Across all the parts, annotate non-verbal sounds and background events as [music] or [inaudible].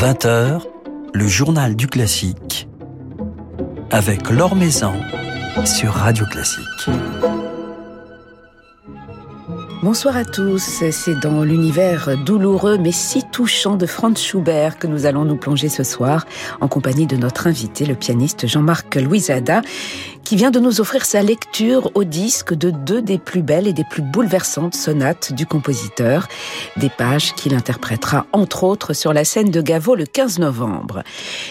20h, le journal du classique avec Laure Maison sur Radio Classique. Bonsoir à tous, c'est dans l'univers douloureux mais si touchant de Franz Schubert que nous allons nous plonger ce soir en compagnie de notre invité, le pianiste Jean-Marc Louisada, qui vient de nous offrir sa lecture au disque de deux des plus belles et des plus bouleversantes sonates du compositeur, des pages qu'il interprétera entre autres sur la scène de Gaveau le 15 novembre.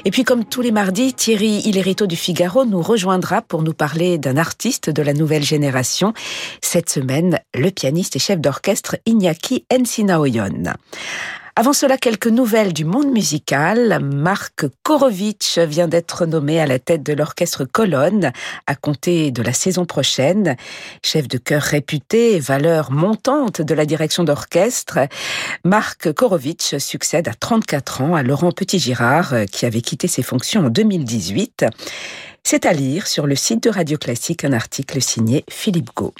Et puis comme tous les mardis, Thierry Hillerito du Figaro nous rejoindra pour nous parler d'un artiste de la nouvelle génération, cette semaine le pianiste chef d'orchestre Iñaki Ensinaoyon. Avant cela, quelques nouvelles du monde musical. Marc Korovitch vient d'être nommé à la tête de l'orchestre Colonne à compter de la saison prochaine. Chef de chœur réputé, valeur montante de la direction d'orchestre, Marc Korovitch succède à 34 ans à Laurent Petit-Girard qui avait quitté ses fonctions en 2018. C'est à lire sur le site de Radio Classique un article signé Philippe Gau.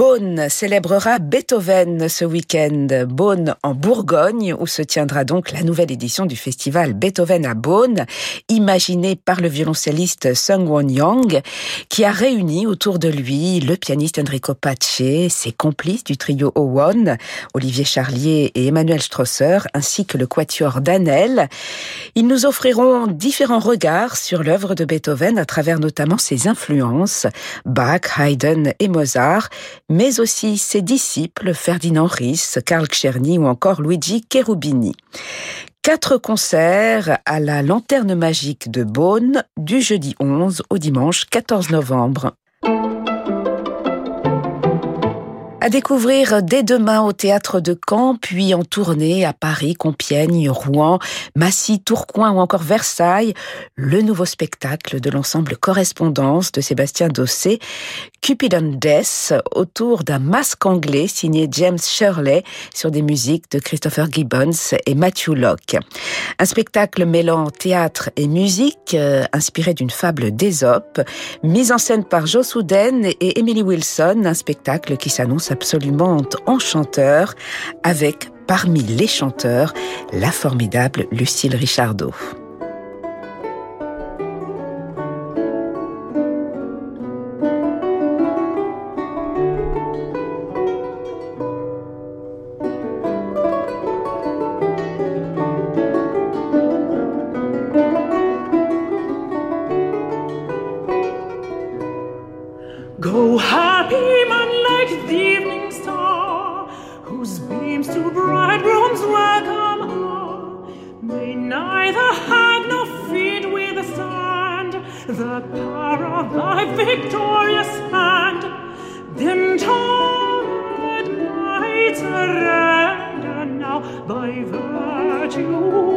Beaune célébrera Beethoven ce week-end. Beaune en Bourgogne, où se tiendra donc la nouvelle édition du festival Beethoven à Beaune, imaginé par le violoncelliste Sung Won Young, qui a réuni autour de lui le pianiste Enrico Pace, ses complices du trio Owon, Olivier Charlier et Emmanuel Strosser, ainsi que le quatuor Danel. Ils nous offriront différents regards sur l'œuvre de Beethoven à travers notamment ses influences, Bach, Haydn et Mozart, mais aussi ses disciples Ferdinand Ries, Karl Czerny ou encore Luigi Cherubini. Quatre concerts à la Lanterne Magique de Beaune du jeudi 11 au dimanche 14 novembre. À découvrir dès demain au théâtre de Caen, puis en tournée à Paris, Compiègne, Rouen, Massy, Tourcoing ou encore Versailles, le nouveau spectacle de l'ensemble Correspondance de Sébastien Dossé, Cupid Death, autour d'un masque anglais signé James Shirley sur des musiques de Christopher Gibbons et Matthew Locke. Un spectacle mêlant théâtre et musique, euh, inspiré d'une fable d'Ésope, mise en scène par Joe Souden et Emily Wilson, un spectacle qui s'annonce absolument enchanteur avec, parmi les chanteurs, la formidable Lucille Richardot. the power of thy victorious hand, then torn that might surrender now by virtue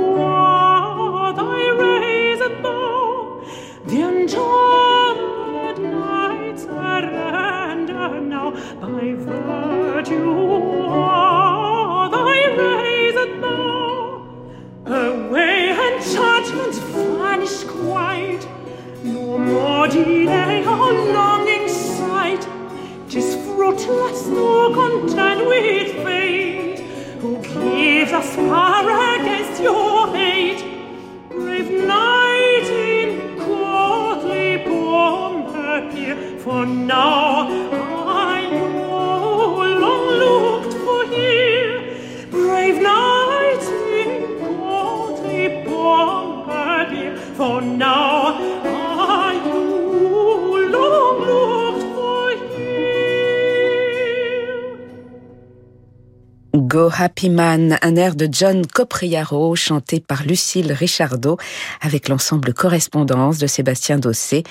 Man, un air de John Copriaro chanté par Lucille Richardot avec l'ensemble Correspondance de Sébastien Dossé.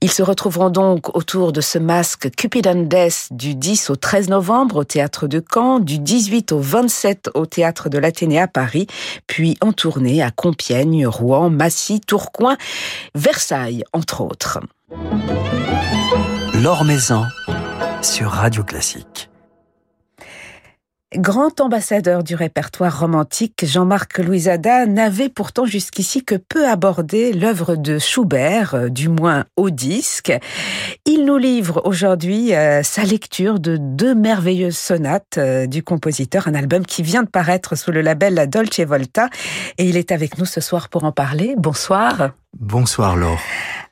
Ils se retrouveront donc autour de ce masque Cupid and Death du 10 au 13 novembre au théâtre de Caen, du 18 au 27 au théâtre de l'Athénée à Paris, puis en tournée à Compiègne, Rouen, Massy, Tourcoing, Versailles, entre autres. L'Or Maison sur Radio Classique. Grand ambassadeur du répertoire romantique, Jean-Marc Louisada n'avait pourtant jusqu'ici que peu abordé l'œuvre de Schubert, euh, du moins au disque. Il nous livre aujourd'hui euh, sa lecture de deux merveilleuses sonates euh, du compositeur, un album qui vient de paraître sous le label La Dolce Volta, et il est avec nous ce soir pour en parler. Bonsoir. Bonsoir Laure.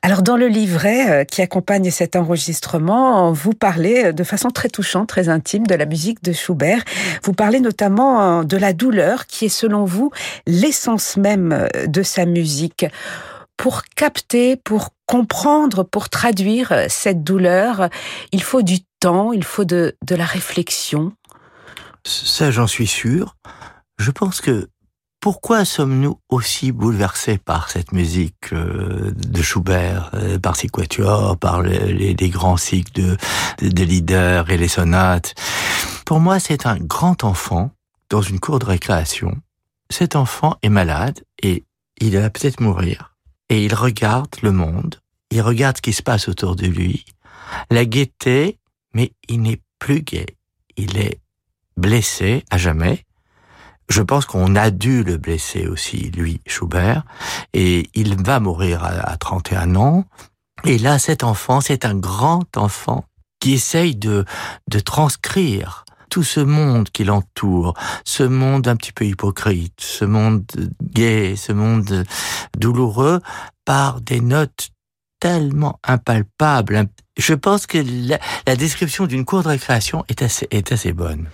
Alors dans le livret euh, qui accompagne cet enregistrement, vous parlez de façon très touchante, très intime de la musique de Schubert. Vous parlez notamment euh, de la douleur qui est selon vous l'essence même euh, de sa musique. Pour capter, pour comprendre, pour traduire cette douleur, il faut du temps, il faut de, de la réflexion. Ça, j'en suis sûr. Je pense que pourquoi sommes-nous aussi bouleversés par cette musique euh, de Schubert, euh, par ses quatuors, par les, grands cycles de, de, et les sonates? Pour moi, c'est un grand enfant dans une cour de récréation. Cet enfant est malade et il va peut-être mourir. Et il regarde le monde, il regarde ce qui se passe autour de lui, la gaieté, mais il n'est plus gai. Il est blessé à jamais je pense qu'on a dû le blesser aussi, lui, Schubert, et il va mourir à, 31 ans. Et là, cet enfant, c'est un grand enfant qui essaye de, transcrire tout ce monde qui l'entoure, ce monde un petit peu hypocrite, ce monde gai, ce monde douloureux, par des notes tellement impalpables. Je pense que la, description d'une cour de récréation est assez bonne.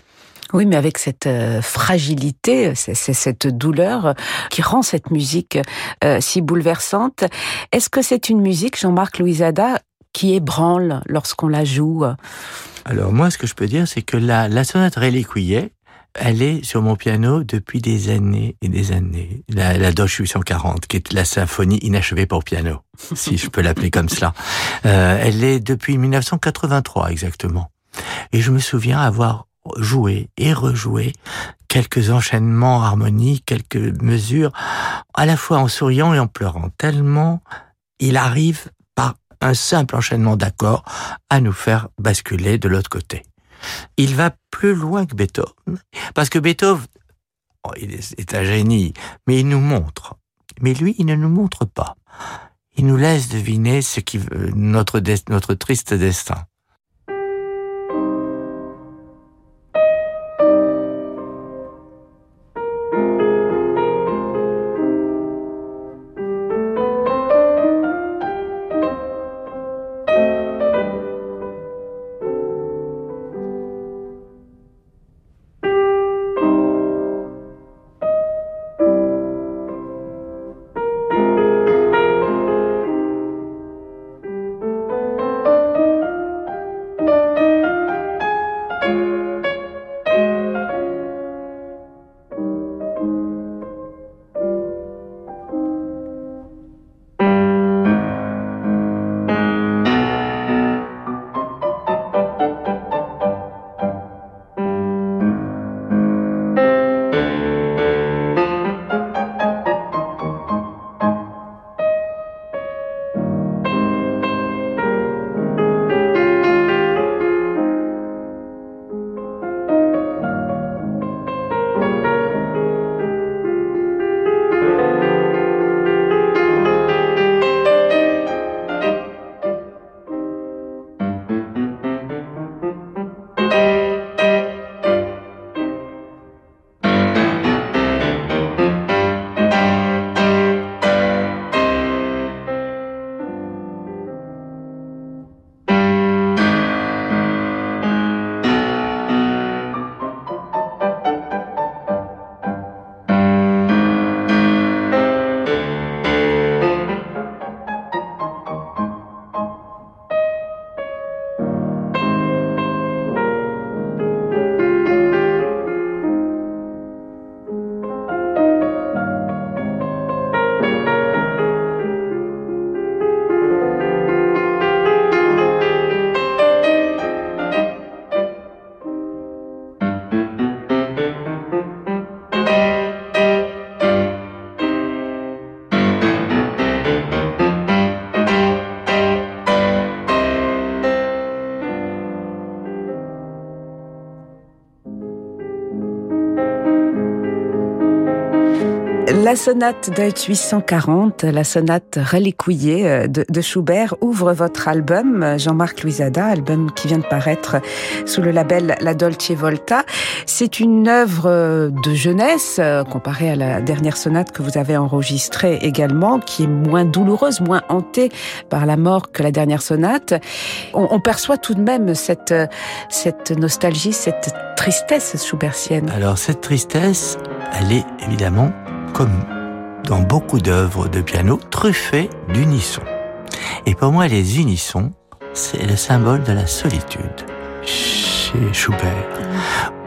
Oui, mais avec cette euh, fragilité, c'est cette douleur euh, qui rend cette musique euh, si bouleversante. Est-ce que c'est une musique, Jean-Marc Louisada, qui ébranle lorsqu'on la joue? Alors moi, ce que je peux dire, c'est que la, la sonate Reliquiae, elle est sur mon piano depuis des années et des années. La, la Doge 840, qui est la symphonie inachevée pour piano, [laughs] si je peux l'appeler comme cela. elle est depuis 1983 exactement. Et je me souviens avoir jouer et rejouer quelques enchaînements harmoniques, quelques mesures, à la fois en souriant et en pleurant, tellement il arrive par un simple enchaînement d'accords à nous faire basculer de l'autre côté. Il va plus loin que Beethoven, parce que Beethoven, oh, il est un génie, mais il nous montre. Mais lui, il ne nous montre pas. Il nous laisse deviner ce qui notre notre triste destin. La sonate Deutsch 840, la sonate reliquouillée euh, de, Schubert, ouvre votre album, Jean-Marc Louisada, album qui vient de paraître sous le label La Dolce Volta. C'est une œuvre euh, de jeunesse, euh, comparée à la dernière sonate que vous avez enregistrée également, qui est moins douloureuse, moins hantée par la mort que la dernière sonate. On, on perçoit tout de même cette, cette nostalgie, cette tristesse schubertienne. Alors cette tristesse, elle est évidemment comme dans beaucoup d'œuvres de piano, truffées d'unissons. Et pour moi, les unissons, c'est le symbole de la solitude chez Schubert,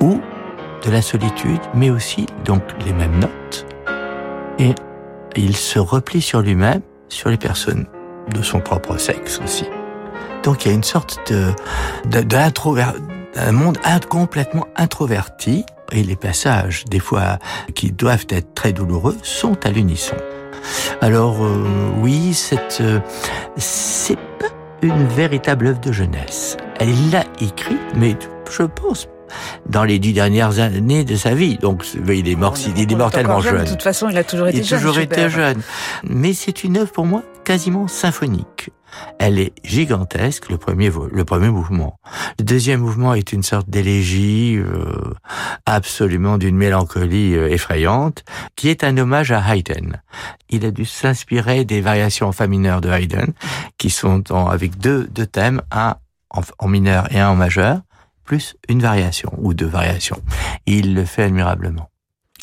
ou de la solitude, mais aussi donc les mêmes notes. Et il se replie sur lui-même, sur les personnes de son propre sexe aussi. Donc il y a une sorte de, d'un monde complètement introverti et les passages, des fois qui doivent être très douloureux, sont à l'unisson. Alors euh, oui, cette euh, c'est pas une véritable œuvre de jeunesse. Elle l'a écrite, mais je pense dans les dix dernières années de sa vie. Donc, il est mort, il est mortellement jeune, De toute façon, il a toujours été il a toujours été jeune. Mais c'est une œuvre pour moi quasiment symphonique. Elle est gigantesque, le premier, le premier mouvement. Le deuxième mouvement est une sorte d'élégie euh, absolument d'une mélancolie euh, effrayante, qui est un hommage à Haydn. Il a dû s'inspirer des variations en fa mineur de Haydn, qui sont en, avec deux, deux thèmes, un en, en mineur et un en majeur, plus une variation ou deux variations. Il le fait admirablement.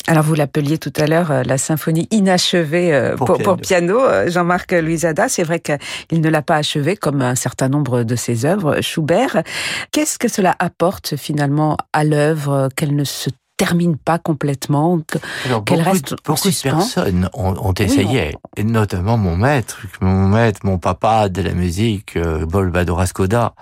Alors vous l'appeliez tout à l'heure euh, la symphonie inachevée euh, pour, piano, euh, Jean-Marc Louisada. C'est vrai qu'il ne l'a pas achevée comme un certain nombre de ses œuvres, Schubert. Qu'est-ce que cela apporte finalement à l'œuvre qu'elle ne se termine pas complètement, qu'elle reste beaucoup de personnes ont, essayé, et notamment mon maître, mon maître, mon papa de la musique, euh, Bolvador Skoda,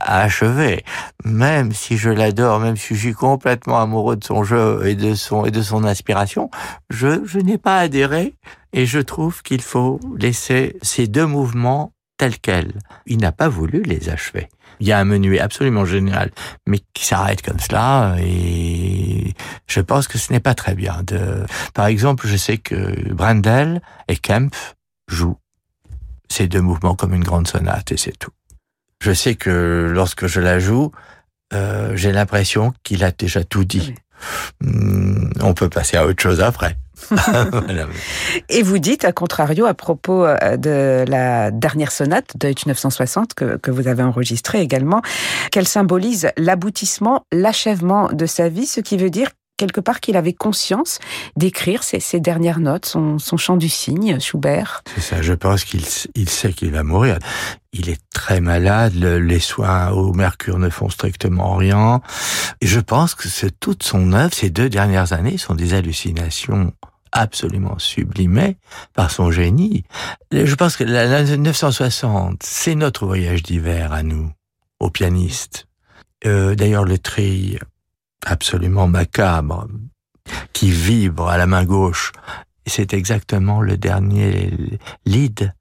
a achevé. Même si je l'adore, même si je suis complètement amoureux de son jeu et de son et de son inspiration, je, je n'ai pas adhéré et je trouve qu'il faut laisser ces deux mouvements tels quels. Il n'a pas voulu les achever. Il y a un menu absolument génial, mais qui s'arrête comme cela, et je pense que ce n'est pas très bien. De... Par exemple, je sais que Brendel et Kemp jouent ces deux mouvements comme une grande sonate, et c'est tout. Je sais que lorsque je la joue, euh, j'ai l'impression qu'il a déjà tout dit. On peut passer à autre chose après. [laughs] Et vous dites, à contrario, à propos euh, de la dernière sonate de 960 que, que vous avez enregistrée également, qu'elle symbolise l'aboutissement, l'achèvement de sa vie, ce qui veut dire quelque part qu'il avait conscience d'écrire ses, dernières notes, son, chant du cygne, Schubert. C'est ça, je pense qu'il il sait qu'il va mourir. Il est très malade, les soins au mercure ne font strictement rien. Et je pense que toute son œuvre, ces deux dernières années, sont des hallucinations absolument sublimées par son génie. Je pense que la 960, c'est notre voyage d'hiver à nous, aux pianistes. Euh, D'ailleurs, le tri absolument macabre qui vibre à la main gauche. C'est exactement le dernier lead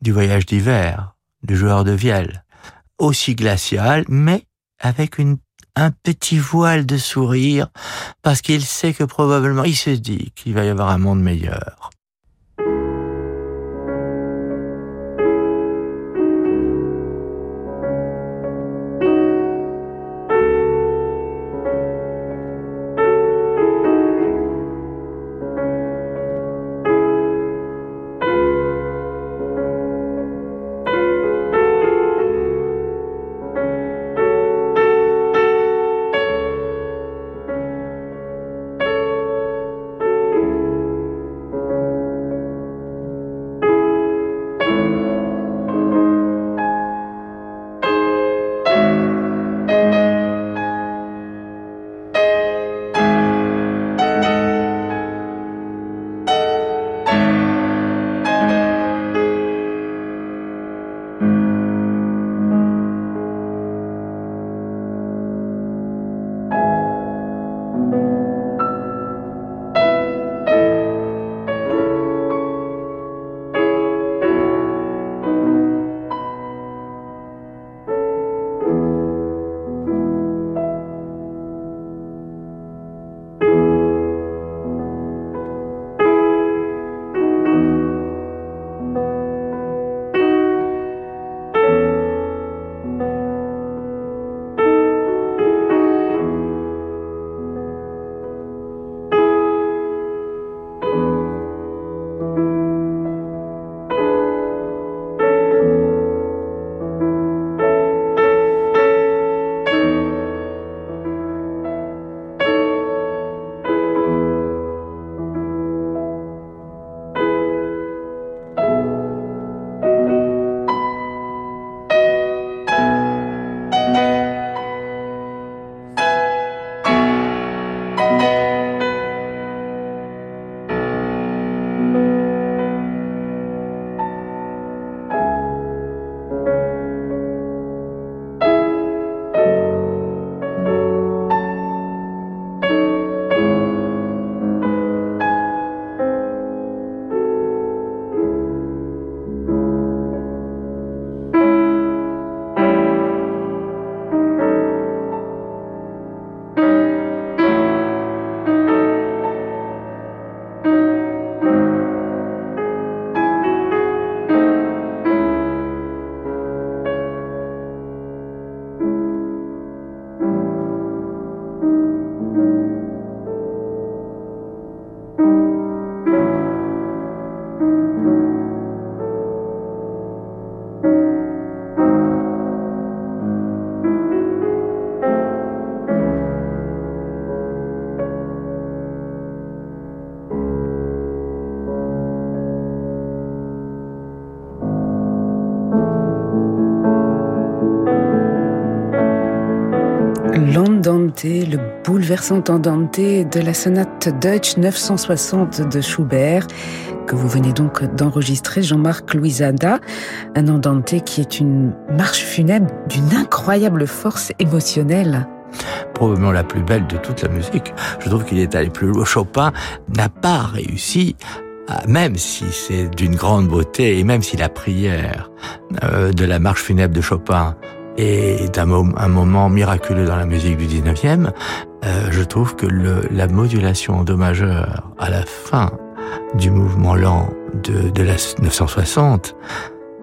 du voyage d'hiver du joueur de vielle. Aussi glacial, mais avec une, un petit voile de sourire, parce qu'il sait que probablement, il se dit qu'il va y avoir un monde meilleur. L'Andante, le bouleversant Andante de la sonate Deutsch 960 de Schubert, que vous venez donc d'enregistrer, Jean-Marc Louisada, un Andante qui est une marche funèbre d'une incroyable force émotionnelle probablement la plus belle de toute la musique. Je trouve qu'il est allé plus loin. Chopin n'a pas réussi même si c'est d'une grande beauté et même si la prière euh, de la marche funèbre de Chopin est un, moment miraculeux dans la musique du 19e, euh, je trouve que la modulation en do majeur à la fin du mouvement lent de, de la 960,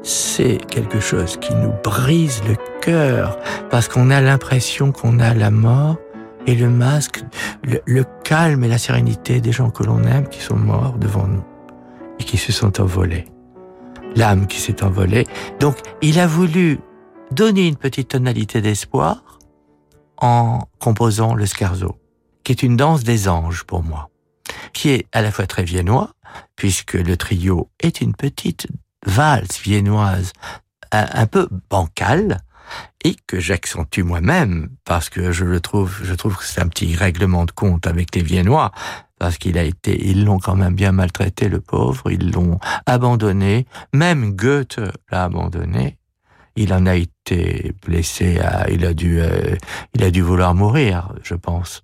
c'est quelque chose qui nous brise le cœur parce qu'on a l'impression qu'on a la mort et le masque, le calme et la sérénité des gens que l'on aime qui sont morts devant nous et qui se sont envolés. L'âme qui s'est envolée. Donc, il a voulu donner une petite tonalité d'espoir en composant le scherzo, qui est une danse des anges pour moi, qui est à la fois très viennois, puisque le trio est une petite valse viennoise un, peu bancale, et que j'accentue moi-même parce que je le trouve, je trouve que c'est un petit règlement de compte avec les Viennois parce qu'il a été, ils l'ont quand même bien maltraité, le pauvre, ils l'ont abandonné, même Goethe l'a abandonné. Il en a été blessé, à, il a dû, euh, il a dû vouloir mourir, je pense.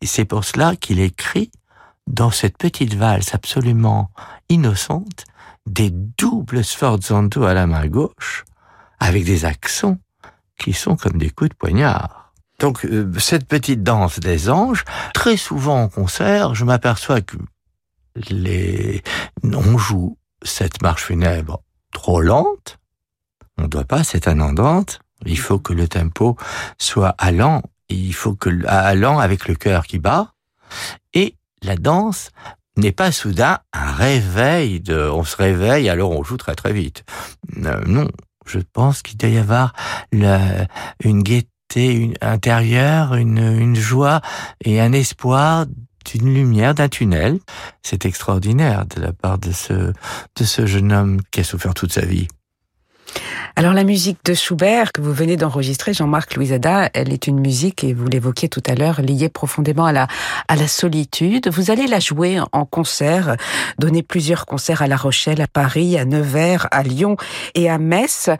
Et c'est pour cela qu'il écrit dans cette petite valse absolument innocente des doubles sforzando à la main gauche avec des accents qui sont comme des coups de poignard. Donc euh, cette petite danse des anges, très souvent en concert, je m'aperçois que les on joue cette marche funèbre trop lente. On ne doit pas, c'est un andante. Il faut que le tempo soit allant. Il faut que allant avec le cœur qui bat. Et la danse n'est pas soudain un réveil de, on se réveille alors on joue très très vite. Euh, non, je pense qu'il doit y avoir une gaieté intérieure, une, joie et un espoir d'une lumière, d'un tunnel. C'est extraordinaire de la part de ce jeune homme qui a souffert toute sa vie. Alors la musique de Schubert que vous venez d'enregistrer, Jean-Marc Louisada, elle est une musique, et vous l'évoquiez tout à l'heure, liée profondément à la, solitude. Vous allez la jouer en concert, donner plusieurs concerts à La Rochelle, à Paris, à Nevers, à Lyon et à Metz.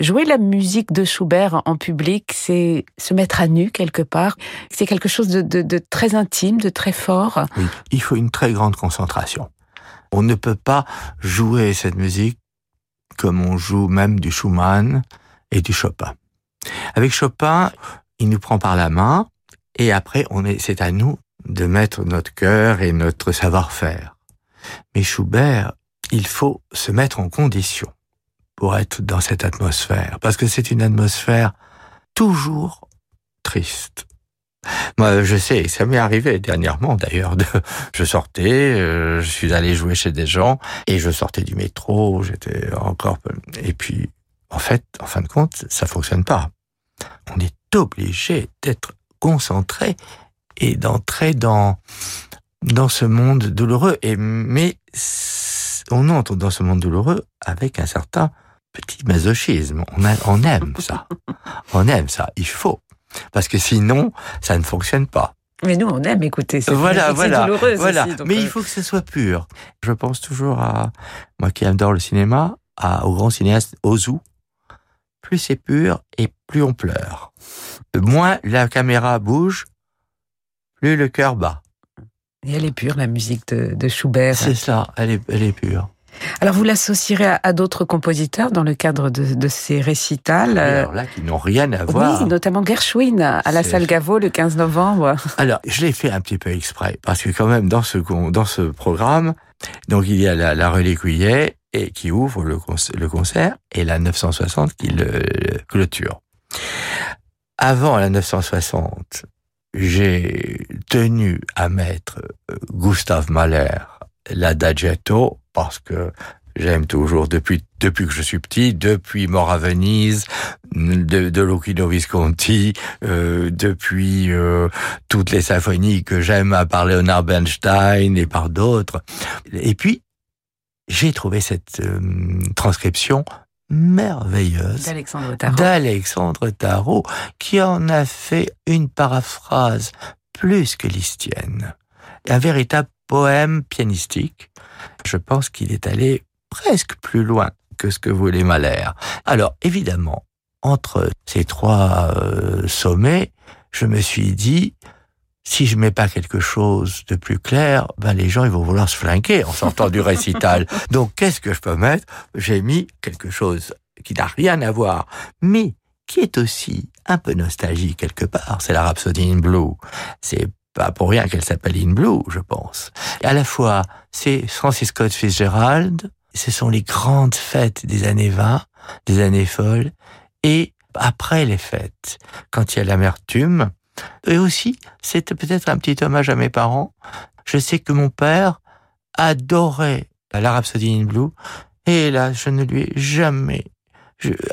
Jouer la musique de Schubert en public, c'est se mettre à nu quelque part. C'est quelque chose de, de, de très intime, de très fort. Oui, il faut une très grande concentration. On ne peut pas jouer cette musique comme on joue même du Schumann et du Chopin. Avec Chopin, il nous prend par la main et après, on est, c'est à nous de mettre notre cœur et notre savoir-faire. Mais Schubert, il faut se mettre en condition pour être dans cette atmosphère, parce que c'est une atmosphère toujours triste. Moi, je sais, ça m'est arrivé dernièrement d'ailleurs. De, je sortais, euh, je suis allé jouer chez des gens et je sortais du métro. J'étais encore et puis en fait, en fin de compte, ça fonctionne pas. On est obligé d'être concentré et d'entrer dans dans ce monde douloureux. Et mais on entre dans ce monde douloureux avec un certain petit masochisme. On, on aime ça. [laughs] On aime ça. Il faut. Parce que sinon, ça ne fonctionne pas. Mais nous, on aime écouter. C'est voilà, voilà, voilà. Mais il euh, faut que ce soit pur. Je pense toujours à moi qui adore le cinéma, à, au grand cinéaste Ozu. Plus c'est pur et plus on pleure. Moins la caméra bouge, plus le cœur bat. Et elle est pure, la musique de, de Schubert. C'est ça, elle est, elle est pure. Alors vous l'associerez à, d'autres compositeurs dans le cadre de, ces récitals Alors là, qui n'ont rien à voir. Oui, notamment Gershwin à la salle Gaveau le 15 novembre. Alors, je l'ai fait un petit peu exprès, parce que quand même, dans ce, dans ce programme, donc il y a la, la et qui ouvre le, le, concert et la 960 qui le, clôture. Avant la 960, j'ai tenu à mettre euh, Gustave Mahler l'adagiato parce que j'aime toujours depuis depuis que je suis petit, depuis Mort à Venise, de, de Lucchino Visconti, euh, depuis euh, toutes les symphonies que j'aime par Leonard Bernstein et par d'autres. Et puis j'ai trouvé cette euh, transcription merveilleuse d'Alexandre Tarot. d'Alexandre Tarot, qui en a fait une paraphrase plus que listienne. Un véritable poème pianistique. Je pense qu'il est allé presque plus loin que ce que voulait Mahler. Alors, évidemment, entre ces trois euh, sommets, je me suis dit, si je mets pas quelque chose de plus clair, ben les gens ils vont vouloir se flanquer en sortant du récital. [laughs] Donc qu'est-ce que je peux mettre? J'ai mis quelque chose qui n'a rien à voir, mais qui est aussi un peu nostalgique quelque part. C'est la Rhapsody in Blue. C'est pas pour rien qu'elle s'appelle In Blue, je pense. Et à la fois, c'est Francis Scott Fitzgerald, ce sont les grandes fêtes des années 20, des années folles, et après les fêtes, quand il y a l'amertume, et aussi, c'est peut-être un petit hommage à mes parents. Je sais que mon père adorait la Rhapsody in Blue, et là, je ne lui ai jamais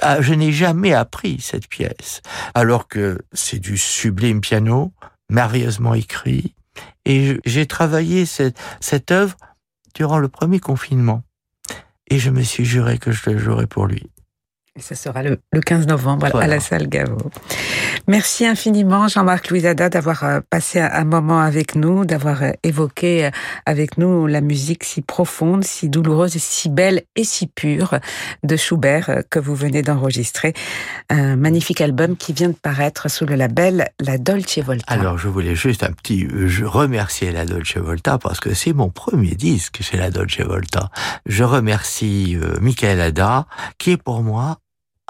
ah, je n'ai jamais appris cette pièce, alors que c'est du sublime piano, merveilleusement écrit, et j'ai travaillé cette, cette œuvre durant le premier confinement, et je me suis juré que je le jouerais pour lui. Et ce sera le, 15 novembre voilà. à la salle Gaveau. Merci infiniment Jean-Marc Louisada d'avoir euh, passé un moment avec nous, d'avoir euh, évoqué euh, avec nous la musique si profonde, si douloureuse, si belle et si pure de Schubert que vous venez d'enregistrer. Un magnifique album qui vient de paraître sous le label La Dolce Volta. Alors je voulais juste un petit je remercier La Dolce Volta parce que c'est mon premier disque chez La Dolce Volta. Je remercie Michael Ada qui est pour moi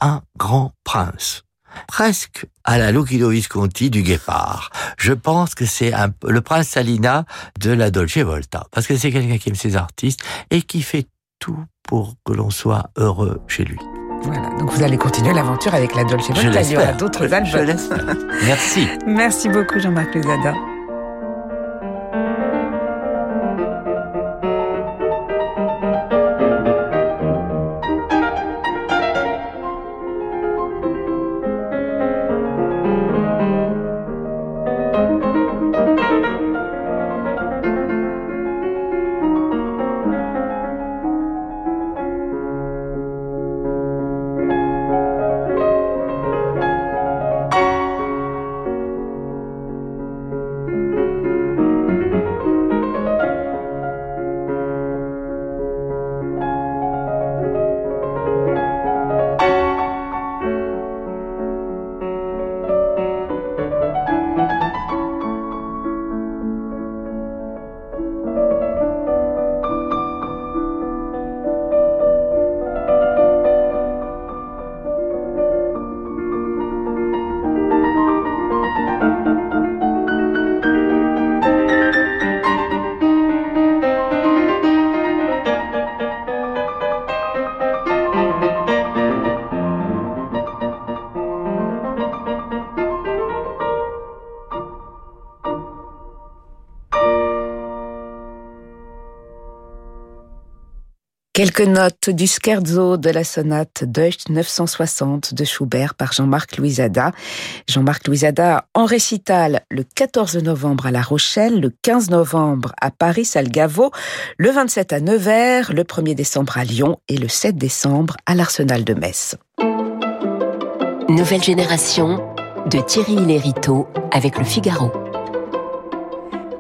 un grand prince. Presque à la Lucido Visconti du Guépard. Je pense que c'est le prince Salina de la Dolce Volta. Parce que c'est quelqu'un qui aime ses artistes et qui fait tout pour que l'on soit heureux chez lui. Voilà, donc vous allez continuer l'aventure avec la Dolce Volta. Il y aura d'autres albums. Merci. [laughs] Merci beaucoup Jean-Marc Luzada. Quelques notes du scherzo de la sonate Deutsch 960 de Schubert par Jean-Marc Louisada. Jean-Marc Louisada en récital le 14 novembre à La Rochelle, le 15 novembre à Paris, Salgavo, le 27 à Nevers, le 1er décembre à Lyon et le 7 décembre à l'Arsenal de Metz. Nouvelle génération de Thierry Lériteau avec le Figaro.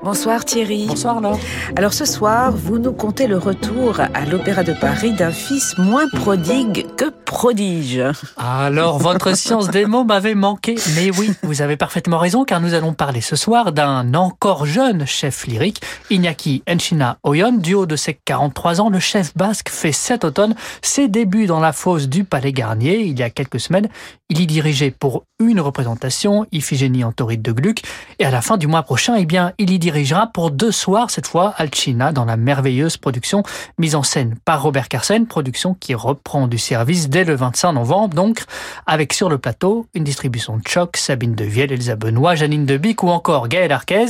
Bonsoir Thierry. Bonsoir Laure. Alors ce soir, vous nous contez le retour à l'Opéra de Paris d'un fils moins prodigue que prodige. Alors votre [laughs] science des mots m'avait manqué. Mais oui, vous avez parfaitement raison car nous allons parler ce soir d'un encore jeune chef lyrique, Iñaki Enchina Oyon. Du haut de ses 43 ans, le chef basque fait cet automne ses débuts dans la fosse du Palais Garnier. Il y a quelques semaines, il y dirigeait pour une représentation, Iphigénie en tauride de Gluck. Et à la fin du mois prochain, eh bien, il y dirigera pour deux soirs, cette fois, Alcina, dans la merveilleuse production mise en scène par Robert Carsen, production qui reprend du service dès le 25 novembre, donc, avec sur le plateau une distribution de choc, Sabine de Viel, Elsa Benoît, Janine Debic ou encore Gaël Arquez.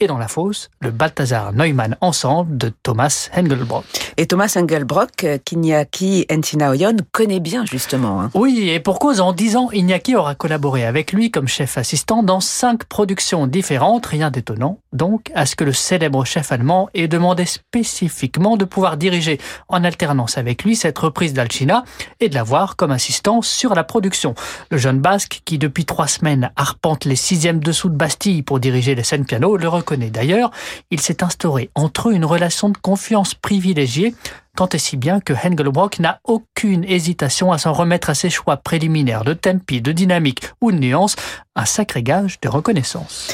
Et dans la fosse, le Balthazar Neumann Ensemble de Thomas Engelbrock. Et Thomas Engelbrock, euh, qu'Iñaki Encinaoyon connaît bien justement. Hein. Oui, et pour cause, en dix ans, Iñaki aura collaboré avec lui comme chef assistant dans cinq productions différentes, rien d'étonnant donc à ce que le célèbre chef allemand ait demandé spécifiquement de pouvoir diriger en alternance avec lui cette reprise d'Alcina et de l'avoir comme assistant sur la production. Le jeune basque, qui depuis trois semaines arpente les sixièmes dessous de Bastille pour diriger les scènes piano, le d'ailleurs. Il s'est instauré entre eux une relation de confiance privilégiée tant et si bien que Hengelbrock n'a aucune hésitation à s'en remettre à ses choix préliminaires de tempi, de dynamique ou de nuance, un sacré gage de reconnaissance.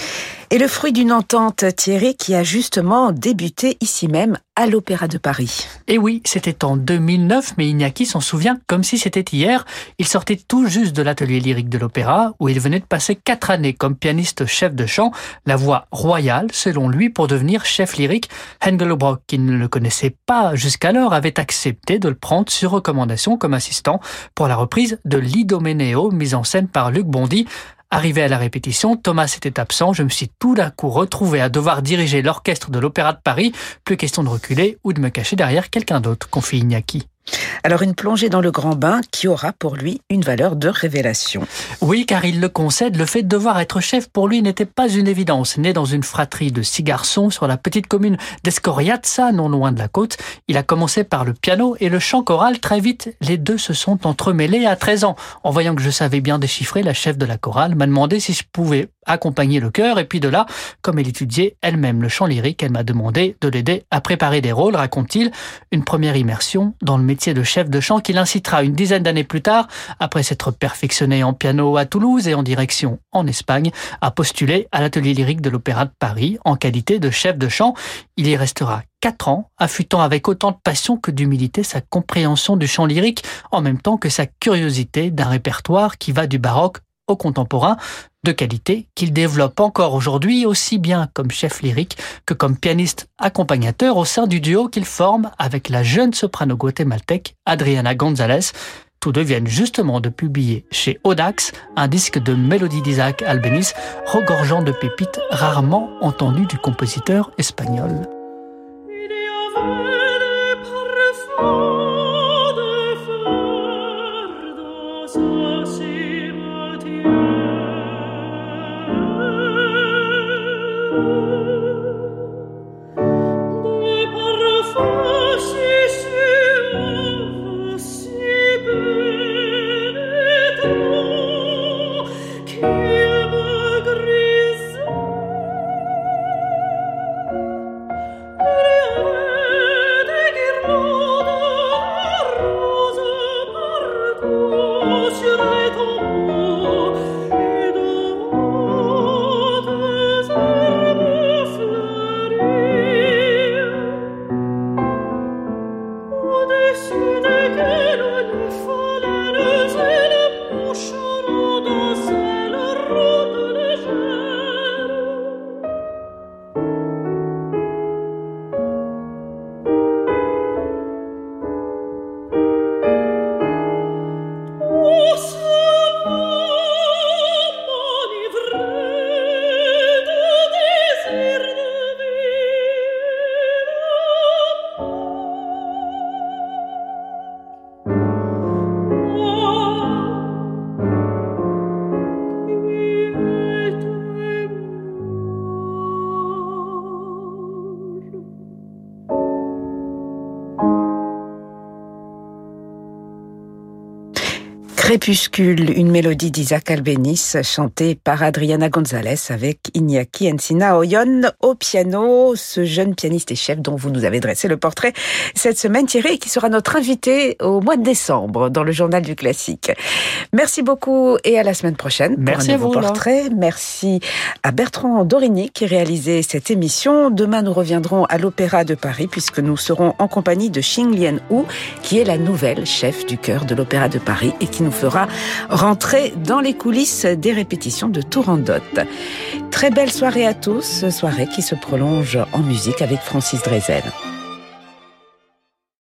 Et le fruit d'une entente, Thierry, qui a justement débuté ici même à l'Opéra de Paris. Et oui, c'était en 2009, mais Iñaki s'en souvient comme si c'était hier. Il sortait tout juste de l'atelier lyrique de l'Opéra, où il venait de passer quatre années comme pianiste chef de chant, la voix royale, selon lui, pour devenir chef lyrique. Hengelbrock, qui ne le connaissait pas jusqu'alors, avait accepté de le prendre sur recommandation comme assistant pour la reprise de l'Idoménéo, mise en scène par Luc Bondy. Arrivé à la répétition, Thomas était absent. Je me suis tout d'un coup retrouvé à devoir diriger l'orchestre de l'Opéra de Paris. Plus question de reculer ou de me cacher derrière quelqu'un d'autre, confie Iñaki. Alors une plongée dans le grand bain qui aura pour lui une valeur de révélation. Oui, car il le concède, le fait de devoir être chef pour lui n'était pas une évidence. Né dans une fratrie de six garçons sur la petite commune d'Escoriazza, non loin de la côte, il a commencé par le piano et le chant choral. Très vite, les deux se sont entremêlés à 13 ans. En voyant que je savais bien déchiffrer, la chef de la chorale m'a demandé si je pouvais accompagner le chœur et puis de là, comme elle étudiait elle-même le chant lyrique, elle m'a demandé de l'aider à préparer des rôles, raconte-t-il, une première immersion dans le métier de chef de chant qui l'incitera une dizaine d'années plus tard, après s'être perfectionné en piano à Toulouse et en direction en Espagne, à postuler à l'atelier lyrique de l'Opéra de Paris en qualité de chef de chant. Il y restera quatre ans, affûtant avec autant de passion que d'humilité sa compréhension du chant lyrique, en même temps que sa curiosité d'un répertoire qui va du baroque au contemporain, de qualité qu'il développe encore aujourd'hui aussi bien comme chef lyrique que comme pianiste accompagnateur au sein du duo qu'il forme avec la jeune soprano guatémaltèque Adriana González. Tous deux viennent justement de publier chez Audax un disque de mélodie d'Isaac Albeniz regorgeant de pépites rarement entendues du compositeur espagnol. Crépuscule, une mélodie d'Isaac Albéniz chantée par Adriana González avec Iñaki Encina Oyon au piano, ce jeune pianiste et chef dont vous nous avez dressé le portrait cette semaine, Thierry, qui sera notre invité au mois de décembre dans le journal du classique. Merci beaucoup et à la semaine prochaine pour Merci un nouveau à vous, portrait. Merci à Bertrand Dorigny qui réalisait cette émission. Demain, nous reviendrons à l'Opéra de Paris puisque nous serons en compagnie de Xing Lian Hu, qui est la nouvelle chef du chœur de l'Opéra de Paris et qui nous fera rentrer dans les coulisses des répétitions de Tourandot. Très belle soirée à tous, soirée qui se prolonge en musique avec Francis Drezel.